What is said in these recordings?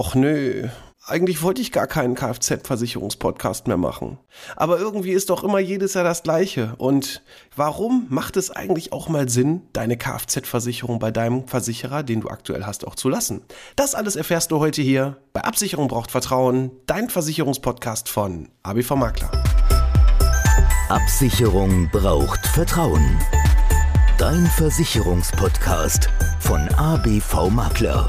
Och nö, eigentlich wollte ich gar keinen Kfz-Versicherungspodcast mehr machen. Aber irgendwie ist doch immer jedes Jahr das gleiche. Und warum macht es eigentlich auch mal Sinn, deine Kfz-Versicherung bei deinem Versicherer, den du aktuell hast, auch zu lassen? Das alles erfährst du heute hier bei Absicherung braucht Vertrauen, dein Versicherungspodcast von ABV Makler. Absicherung braucht Vertrauen. Dein Versicherungspodcast von ABV Makler.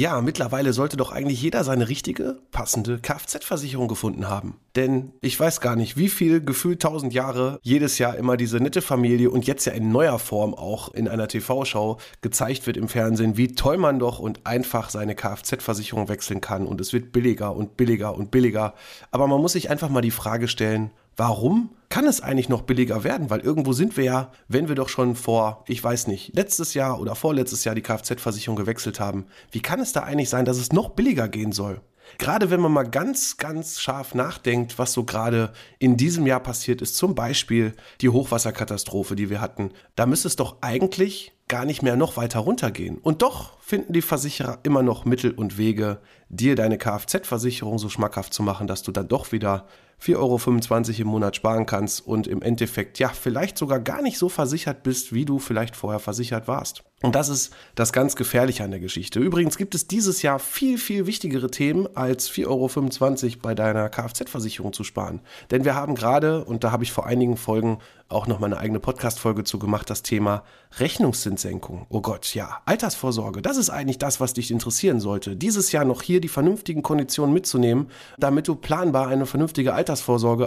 Ja, mittlerweile sollte doch eigentlich jeder seine richtige, passende Kfz-Versicherung gefunden haben. Denn ich weiß gar nicht, wie viel gefühlt tausend Jahre jedes Jahr immer diese nette Familie und jetzt ja in neuer Form auch in einer TV-Show gezeigt wird im Fernsehen, wie toll man doch und einfach seine Kfz-Versicherung wechseln kann und es wird billiger und billiger und billiger. Aber man muss sich einfach mal die Frage stellen, warum kann es eigentlich noch billiger werden? Weil irgendwo sind wir ja, wenn wir doch schon vor, ich weiß nicht, letztes Jahr oder vorletztes Jahr die Kfz-Versicherung gewechselt haben, wie kann es da eigentlich sein, dass es noch billiger gehen soll? Gerade wenn man mal ganz, ganz scharf nachdenkt, was so gerade in diesem Jahr passiert ist, zum Beispiel die Hochwasserkatastrophe, die wir hatten, da müsste es doch eigentlich gar nicht mehr noch weiter runtergehen. Und doch finden die Versicherer immer noch Mittel und Wege, dir deine Kfz-Versicherung so schmackhaft zu machen, dass du dann doch wieder 4,25 Euro im Monat sparen kannst und im Endeffekt ja vielleicht sogar gar nicht so versichert bist, wie du vielleicht vorher versichert warst. Und das ist das ganz Gefährliche an der Geschichte. Übrigens gibt es dieses Jahr viel, viel wichtigere Themen als 4,25 Euro bei deiner Kfz-Versicherung zu sparen. Denn wir haben gerade, und da habe ich vor einigen Folgen auch noch mal eine eigene Podcast-Folge zu gemacht, das Thema Rechnungszinssenkung. Oh Gott, ja, Altersvorsorge, das ist eigentlich das, was dich interessieren sollte. Dieses Jahr noch hier die vernünftigen Konditionen mitzunehmen, damit du planbar eine vernünftige Altersvorsorge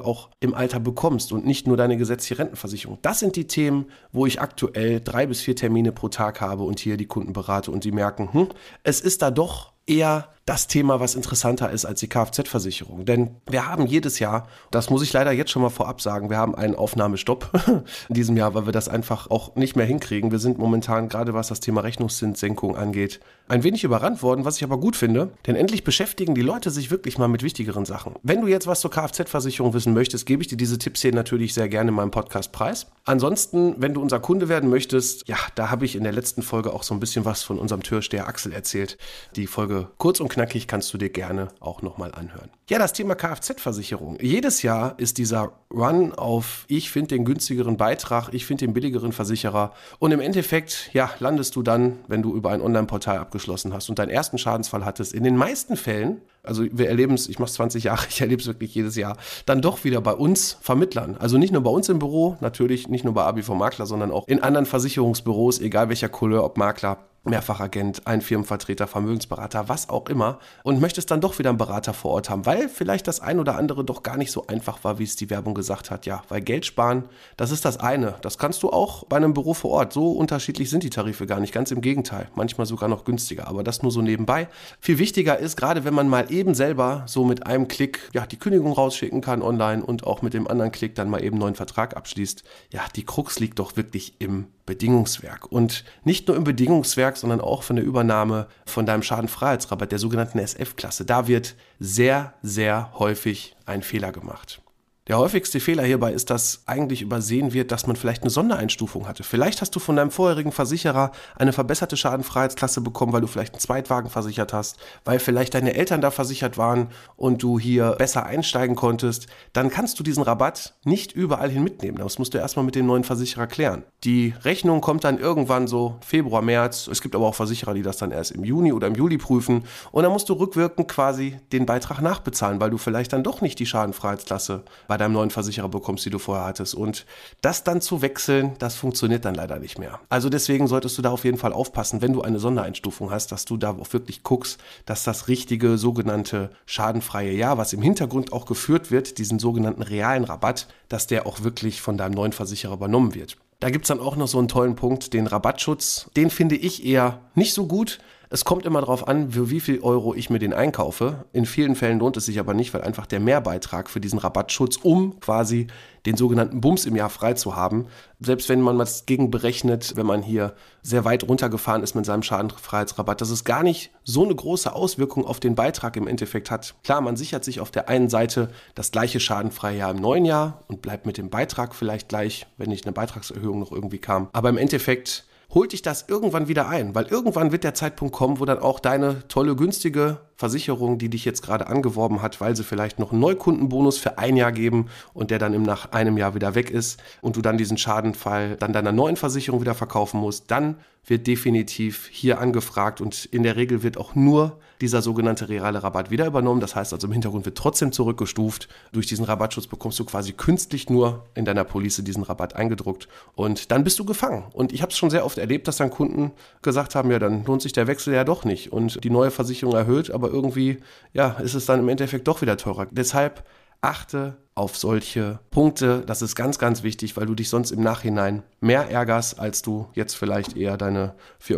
auch im Alter bekommst und nicht nur deine gesetzliche Rentenversicherung. Das sind die Themen, wo ich aktuell drei bis vier Termine pro Tag habe und hier die Kunden berate und die merken, hm, es ist da doch eher das Thema, was interessanter ist als die Kfz-Versicherung. Denn wir haben jedes Jahr, das muss ich leider jetzt schon mal vorab sagen, wir haben einen Aufnahmestopp in diesem Jahr, weil wir das einfach auch nicht mehr hinkriegen. Wir sind momentan, gerade was das Thema Rechnungszinssenkung angeht, ein wenig überrannt worden, was ich aber gut finde. Denn endlich beschäftigen die Leute sich wirklich mal mit wichtigeren Sachen. Wenn du jetzt was zur Kfz-Versicherung wissen möchtest, gebe ich dir diese Tipps hier natürlich sehr gerne in meinem Podcast preis. Ansonsten, wenn du unser Kunde werden möchtest, ja, da habe ich in der letzten Folge auch so ein bisschen was von unserem Türsteher Axel erzählt. Die Folge kurz und knackig kannst du dir gerne auch nochmal anhören. Ja, das Thema Kfz-Versicherung. Jedes Jahr ist dieser Run auf, ich finde den günstigeren Beitrag, ich finde den billigeren Versicherer und im Endeffekt, ja, landest du dann, wenn du über ein Online-Portal abgeschlossen hast und deinen ersten Schadensfall hattest, in den meisten Fällen, also wir erleben es, ich mache es 20 Jahre, ich erlebe es wirklich jedes Jahr, dann doch wieder bei uns Vermittlern. Also nicht nur bei uns im Büro, natürlich nicht nur bei ABV Makler, sondern auch in anderen Versicherungsbüros, egal welcher Couleur, ob Makler Mehrfachagent, ein Firmenvertreter, Vermögensberater, was auch immer und möchtest dann doch wieder einen Berater vor Ort haben, weil vielleicht das ein oder andere doch gar nicht so einfach war, wie es die Werbung gesagt hat. Ja, weil Geld sparen, das ist das eine. Das kannst du auch bei einem Büro vor Ort. So unterschiedlich sind die Tarife gar nicht. Ganz im Gegenteil. Manchmal sogar noch günstiger. Aber das nur so nebenbei. Viel wichtiger ist, gerade wenn man mal eben selber so mit einem Klick ja, die Kündigung rausschicken kann online und auch mit dem anderen Klick dann mal eben einen neuen Vertrag abschließt. Ja, die Krux liegt doch wirklich im Bedingungswerk. Und nicht nur im Bedingungswerk, sondern auch von der Übernahme von deinem Schadenfreiheitsrabatt, der sogenannten SF-Klasse. Da wird sehr, sehr häufig ein Fehler gemacht. Der häufigste Fehler hierbei ist, dass eigentlich übersehen wird, dass man vielleicht eine Sondereinstufung hatte. Vielleicht hast du von deinem vorherigen Versicherer eine verbesserte Schadenfreiheitsklasse bekommen, weil du vielleicht einen Zweitwagen versichert hast, weil vielleicht deine Eltern da versichert waren und du hier besser einsteigen konntest. Dann kannst du diesen Rabatt nicht überall hin mitnehmen. Das musst du erstmal mit dem neuen Versicherer klären. Die Rechnung kommt dann irgendwann so Februar, März. Es gibt aber auch Versicherer, die das dann erst im Juni oder im Juli prüfen. Und dann musst du rückwirkend quasi den Beitrag nachbezahlen, weil du vielleicht dann doch nicht die Schadenfreiheitsklasse bei deinem neuen Versicherer bekommst, die du vorher hattest. Und das dann zu wechseln, das funktioniert dann leider nicht mehr. Also deswegen solltest du da auf jeden Fall aufpassen, wenn du eine Sondereinstufung hast, dass du da auch wirklich guckst, dass das richtige sogenannte schadenfreie Jahr, was im Hintergrund auch geführt wird, diesen sogenannten realen Rabatt, dass der auch wirklich von deinem neuen Versicherer übernommen wird. Da gibt es dann auch noch so einen tollen Punkt, den Rabattschutz. Den finde ich eher nicht so gut. Es kommt immer darauf an, für wie viel Euro ich mir den einkaufe. In vielen Fällen lohnt es sich aber nicht, weil einfach der Mehrbeitrag für diesen Rabattschutz, um quasi den sogenannten Bums im Jahr frei zu haben, selbst wenn man was gegen berechnet, wenn man hier sehr weit runtergefahren ist mit seinem Schadenfreiheitsrabatt, dass es gar nicht so eine große Auswirkung auf den Beitrag im Endeffekt hat. Klar, man sichert sich auf der einen Seite das gleiche schadenfreie Jahr im neuen Jahr und bleibt mit dem Beitrag vielleicht gleich, wenn nicht eine Beitragserhöhung noch irgendwie kam. Aber im Endeffekt holt dich das irgendwann wieder ein, weil irgendwann wird der Zeitpunkt kommen, wo dann auch deine tolle, günstige Versicherung, die dich jetzt gerade angeworben hat, weil sie vielleicht noch einen Neukundenbonus für ein Jahr geben und der dann im nach einem Jahr wieder weg ist und du dann diesen Schadenfall dann deiner neuen Versicherung wieder verkaufen musst, dann wird definitiv hier angefragt und in der Regel wird auch nur dieser sogenannte reale Rabatt wieder übernommen. Das heißt also im Hintergrund wird trotzdem zurückgestuft. Durch diesen Rabattschutz bekommst du quasi künstlich nur in deiner Police diesen Rabatt eingedruckt und dann bist du gefangen. Und ich habe es schon sehr oft erlebt, dass dann Kunden gesagt haben, ja, dann lohnt sich der Wechsel ja doch nicht und die neue Versicherung erhöht, aber irgendwie, ja, ist es dann im Endeffekt doch wieder teurer. Deshalb achte auf solche Punkte. Das ist ganz, ganz wichtig, weil du dich sonst im Nachhinein mehr ärgerst, als du jetzt vielleicht eher deine 4,25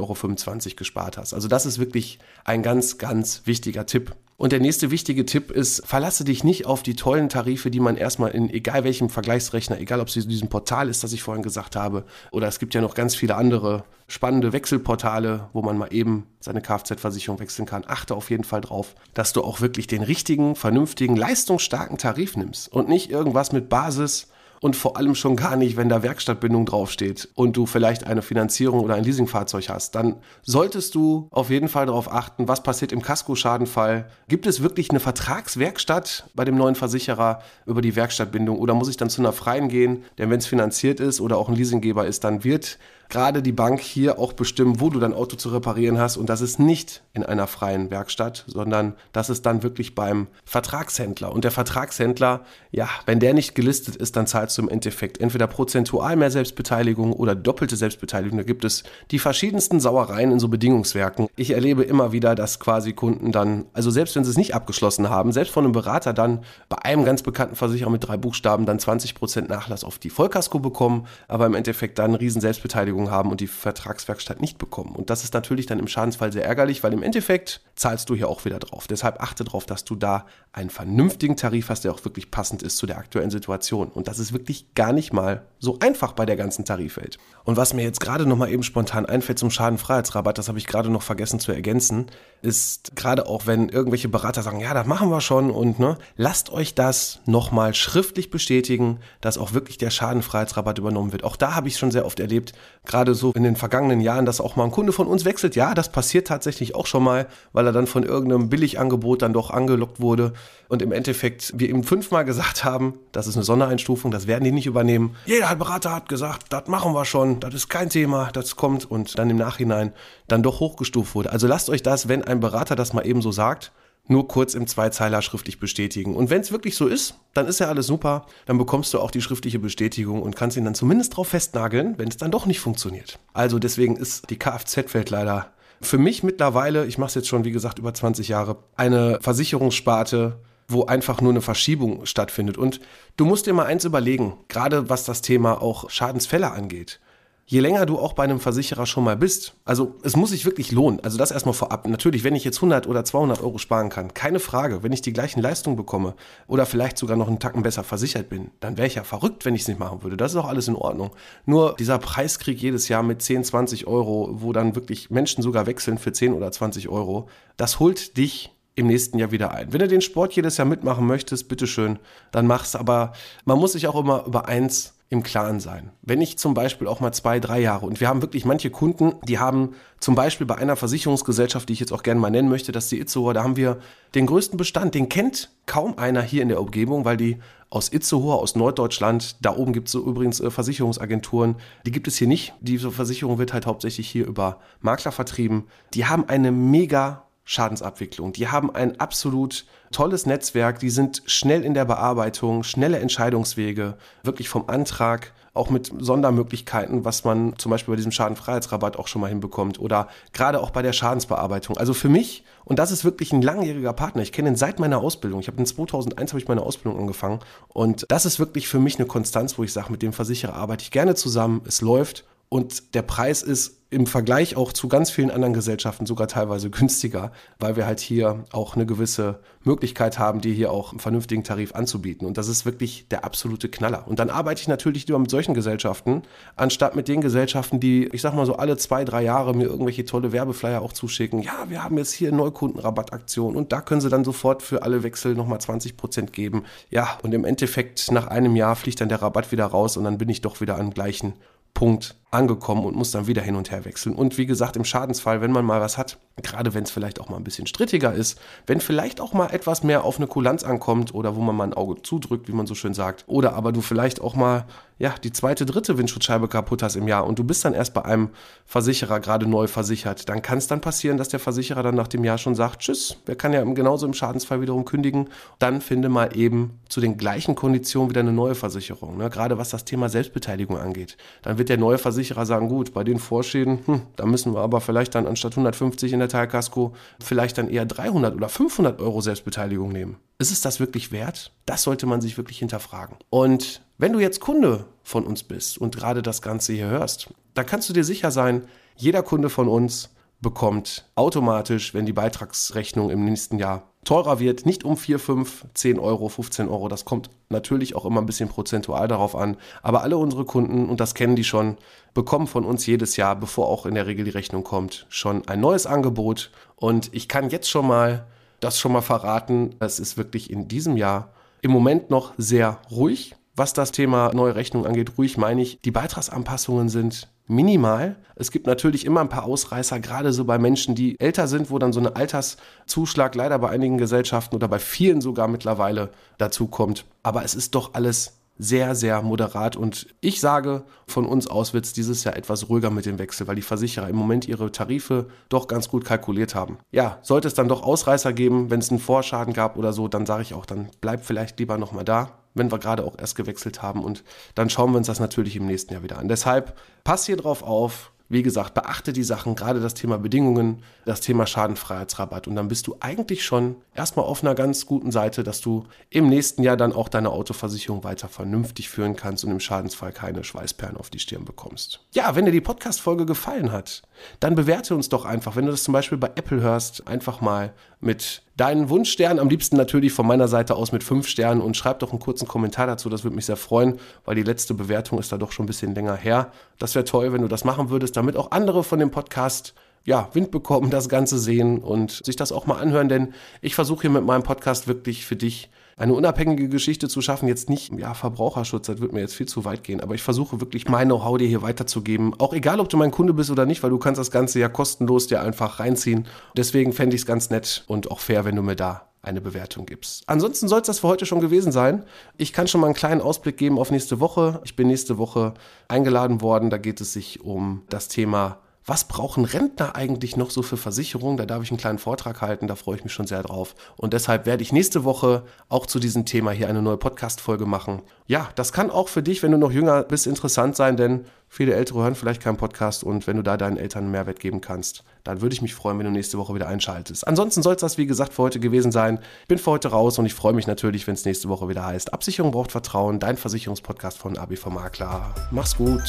Euro gespart hast. Also das ist wirklich ein ganz, ganz wichtiger Tipp. Und der nächste wichtige Tipp ist, verlasse dich nicht auf die tollen Tarife, die man erstmal in egal welchem Vergleichsrechner, egal ob es in diesem Portal ist, das ich vorhin gesagt habe, oder es gibt ja noch ganz viele andere spannende Wechselportale, wo man mal eben seine Kfz-Versicherung wechseln kann. Achte auf jeden Fall drauf, dass du auch wirklich den richtigen, vernünftigen, leistungsstarken Tarif nimmst und nicht irgendwas mit Basis und vor allem schon gar nicht, wenn da Werkstattbindung draufsteht und du vielleicht eine Finanzierung oder ein Leasingfahrzeug hast, dann solltest du auf jeden Fall darauf achten, was passiert im Kaskoschadenfall. Gibt es wirklich eine Vertragswerkstatt bei dem neuen Versicherer über die Werkstattbindung oder muss ich dann zu einer freien gehen? Denn wenn es finanziert ist oder auch ein Leasinggeber ist, dann wird gerade die Bank hier auch bestimmen, wo du dein Auto zu reparieren hast. Und das ist nicht in einer freien Werkstatt, sondern das ist dann wirklich beim Vertragshändler. Und der Vertragshändler, ja, wenn der nicht gelistet ist, dann zahlst du im Endeffekt entweder prozentual mehr Selbstbeteiligung oder doppelte Selbstbeteiligung. Da gibt es die verschiedensten Sauereien in so Bedingungswerken. Ich erlebe immer wieder, dass quasi Kunden dann, also selbst wenn sie es nicht abgeschlossen haben, selbst von einem Berater dann bei einem ganz bekannten Versicherer mit drei Buchstaben dann 20% Nachlass auf die Vollkasko bekommen, aber im Endeffekt dann riesen Selbstbeteiligung Entschädigung haben und die Vertragswerkstatt nicht bekommen. Und das ist natürlich dann im Schadensfall sehr ärgerlich, weil im Endeffekt zahlst du hier auch wieder drauf. Deshalb achte darauf, dass du da einen vernünftigen Tarif hast, der auch wirklich passend ist zu der aktuellen Situation. Und das ist wirklich gar nicht mal so einfach bei der ganzen Tarifwelt. Und was mir jetzt gerade noch mal eben spontan einfällt zum Schadenfreiheitsrabatt, das habe ich gerade noch vergessen zu ergänzen, ist gerade auch wenn irgendwelche Berater sagen, ja, das machen wir schon und ne, lasst euch das noch mal schriftlich bestätigen, dass auch wirklich der Schadenfreiheitsrabatt übernommen wird. Auch da habe ich schon sehr oft erlebt, gerade so in den vergangenen Jahren, dass auch mal ein Kunde von uns wechselt. Ja, das passiert tatsächlich auch schon mal, weil er dann von irgendeinem Billigangebot dann doch angelockt wurde und im Endeffekt wir ihm fünfmal gesagt haben, das ist eine Sondereinstufung, das werden die nicht übernehmen. Jeder Berater hat gesagt, das machen wir schon, das ist kein Thema, das kommt und dann im Nachhinein dann doch hochgestuft wurde. Also lasst euch das, wenn ein Berater das mal eben so sagt, nur kurz im Zweizeiler schriftlich bestätigen. Und wenn es wirklich so ist, dann ist ja alles super. Dann bekommst du auch die schriftliche Bestätigung und kannst ihn dann zumindest drauf festnageln, wenn es dann doch nicht funktioniert. Also deswegen ist die Kfz-Welt leider für mich mittlerweile, ich mache es jetzt schon wie gesagt über 20 Jahre, eine Versicherungssparte, wo einfach nur eine Verschiebung stattfindet. Und du musst dir mal eins überlegen, gerade was das Thema auch Schadensfälle angeht je länger du auch bei einem Versicherer schon mal bist, also es muss sich wirklich lohnen. Also das erstmal vorab. Natürlich, wenn ich jetzt 100 oder 200 Euro sparen kann, keine Frage. Wenn ich die gleichen Leistungen bekomme oder vielleicht sogar noch einen Tacken besser versichert bin, dann wäre ich ja verrückt, wenn ich es nicht machen würde. Das ist auch alles in Ordnung. Nur dieser Preiskrieg jedes Jahr mit 10, 20 Euro, wo dann wirklich Menschen sogar wechseln für 10 oder 20 Euro, das holt dich im nächsten Jahr wieder ein. Wenn du den Sport jedes Jahr mitmachen möchtest, bitteschön, dann mach's. Aber man muss sich auch immer über eins im Klaren sein. Wenn ich zum Beispiel auch mal zwei, drei Jahre und wir haben wirklich manche Kunden, die haben zum Beispiel bei einer Versicherungsgesellschaft, die ich jetzt auch gerne mal nennen möchte, das ist die Itzehoer, da haben wir den größten Bestand, den kennt kaum einer hier in der Umgebung, weil die aus Itzehoer, aus Norddeutschland, da oben gibt es so übrigens äh, Versicherungsagenturen, die gibt es hier nicht. Diese Versicherung wird halt hauptsächlich hier über Makler vertrieben. Die haben eine mega Schadensabwicklung. Die haben ein absolut tolles Netzwerk, die sind schnell in der Bearbeitung, schnelle Entscheidungswege, wirklich vom Antrag, auch mit Sondermöglichkeiten, was man zum Beispiel bei diesem Schadenfreiheitsrabatt auch schon mal hinbekommt oder gerade auch bei der Schadensbearbeitung. Also für mich, und das ist wirklich ein langjähriger Partner, ich kenne ihn seit meiner Ausbildung, ich habe in 2001 habe ich meine Ausbildung angefangen und das ist wirklich für mich eine Konstanz, wo ich sage, mit dem Versicherer arbeite ich gerne zusammen, es läuft und der Preis ist im Vergleich auch zu ganz vielen anderen Gesellschaften sogar teilweise günstiger, weil wir halt hier auch eine gewisse Möglichkeit haben, dir hier auch einen vernünftigen Tarif anzubieten. Und das ist wirklich der absolute Knaller. Und dann arbeite ich natürlich lieber mit solchen Gesellschaften, anstatt mit den Gesellschaften, die, ich sag mal so, alle zwei, drei Jahre mir irgendwelche tolle Werbeflyer auch zuschicken. Ja, wir haben jetzt hier Neukundenrabattaktion und da können sie dann sofort für alle Wechsel nochmal 20 Prozent geben. Ja, und im Endeffekt nach einem Jahr fliegt dann der Rabatt wieder raus und dann bin ich doch wieder am gleichen Punkt angekommen und muss dann wieder hin und her wechseln. Und wie gesagt, im Schadensfall, wenn man mal was hat, gerade wenn es vielleicht auch mal ein bisschen strittiger ist, wenn vielleicht auch mal etwas mehr auf eine Kulanz ankommt oder wo man mal ein Auge zudrückt, wie man so schön sagt, oder aber du vielleicht auch mal ja, die zweite, dritte Windschutzscheibe kaputt hast im Jahr und du bist dann erst bei einem Versicherer gerade neu versichert, dann kann es dann passieren, dass der Versicherer dann nach dem Jahr schon sagt, tschüss, wer kann ja genauso im Schadensfall wiederum kündigen, dann finde mal eben zu den gleichen Konditionen wieder eine neue Versicherung, ne? gerade was das Thema Selbstbeteiligung angeht. Dann wird der neue Versicherer sagen, gut, bei den Vorschäden, hm, da müssen wir aber vielleicht dann anstatt 150 in der Teilkasko vielleicht dann eher 300 oder 500 Euro Selbstbeteiligung nehmen. Ist es das wirklich wert? Das sollte man sich wirklich hinterfragen. Und wenn du jetzt Kunde von uns bist und gerade das Ganze hier hörst, da kannst du dir sicher sein, jeder Kunde von uns bekommt automatisch, wenn die Beitragsrechnung im nächsten Jahr teurer wird, nicht um 4, 5, 10 Euro, 15 Euro. Das kommt natürlich auch immer ein bisschen prozentual darauf an. Aber alle unsere Kunden, und das kennen die schon, bekommen von uns jedes Jahr, bevor auch in der Regel die Rechnung kommt, schon ein neues Angebot. Und ich kann jetzt schon mal das schon mal verraten. Es ist wirklich in diesem Jahr im Moment noch sehr ruhig. Was das Thema neue Rechnung angeht, ruhig meine ich, die Beitragsanpassungen sind minimal. Es gibt natürlich immer ein paar Ausreißer, gerade so bei Menschen, die älter sind, wo dann so ein Alterszuschlag leider bei einigen Gesellschaften oder bei vielen sogar mittlerweile dazu kommt. Aber es ist doch alles sehr, sehr moderat. Und ich sage, von uns aus wird es dieses Jahr etwas ruhiger mit dem Wechsel, weil die Versicherer im Moment ihre Tarife doch ganz gut kalkuliert haben. Ja, sollte es dann doch Ausreißer geben, wenn es einen Vorschaden gab oder so, dann sage ich auch, dann bleibt vielleicht lieber nochmal da, wenn wir gerade auch erst gewechselt haben. Und dann schauen wir uns das natürlich im nächsten Jahr wieder an. Deshalb pass hier drauf auf, wie gesagt, beachte die Sachen, gerade das Thema Bedingungen, das Thema Schadenfreiheitsrabatt. Und dann bist du eigentlich schon erstmal auf einer ganz guten Seite, dass du im nächsten Jahr dann auch deine Autoversicherung weiter vernünftig führen kannst und im Schadensfall keine Schweißperlen auf die Stirn bekommst. Ja, wenn dir die Podcast-Folge gefallen hat, dann bewerte uns doch einfach, wenn du das zum Beispiel bei Apple hörst, einfach mal mit deinen Wunschstern, am liebsten natürlich von meiner Seite aus mit fünf Sternen und schreib doch einen kurzen Kommentar dazu, das würde mich sehr freuen, weil die letzte Bewertung ist da doch schon ein bisschen länger her. Das wäre toll, wenn du das machen würdest, damit auch andere von dem Podcast ja, Wind bekommen, das Ganze sehen und sich das auch mal anhören, denn ich versuche hier mit meinem Podcast wirklich für dich eine unabhängige Geschichte zu schaffen, jetzt nicht, ja, Verbraucherschutz, das wird mir jetzt viel zu weit gehen, aber ich versuche wirklich mein Know-how dir hier weiterzugeben. Auch egal, ob du mein Kunde bist oder nicht, weil du kannst das Ganze ja kostenlos dir einfach reinziehen. Deswegen fände ich es ganz nett und auch fair, wenn du mir da eine Bewertung gibst. Ansonsten soll es das für heute schon gewesen sein. Ich kann schon mal einen kleinen Ausblick geben auf nächste Woche. Ich bin nächste Woche eingeladen worden. Da geht es sich um das Thema was brauchen Rentner eigentlich noch so für Versicherungen? Da darf ich einen kleinen Vortrag halten, da freue ich mich schon sehr drauf. Und deshalb werde ich nächste Woche auch zu diesem Thema hier eine neue Podcast-Folge machen. Ja, das kann auch für dich, wenn du noch jünger bist, interessant sein, denn viele Ältere hören vielleicht keinen Podcast und wenn du da deinen Eltern einen Mehrwert geben kannst, dann würde ich mich freuen, wenn du nächste Woche wieder einschaltest. Ansonsten soll es das, wie gesagt, für heute gewesen sein. Ich bin für heute raus und ich freue mich natürlich, wenn es nächste Woche wieder heißt. Absicherung braucht Vertrauen, dein Versicherungspodcast von ABV Makler. Mach's gut.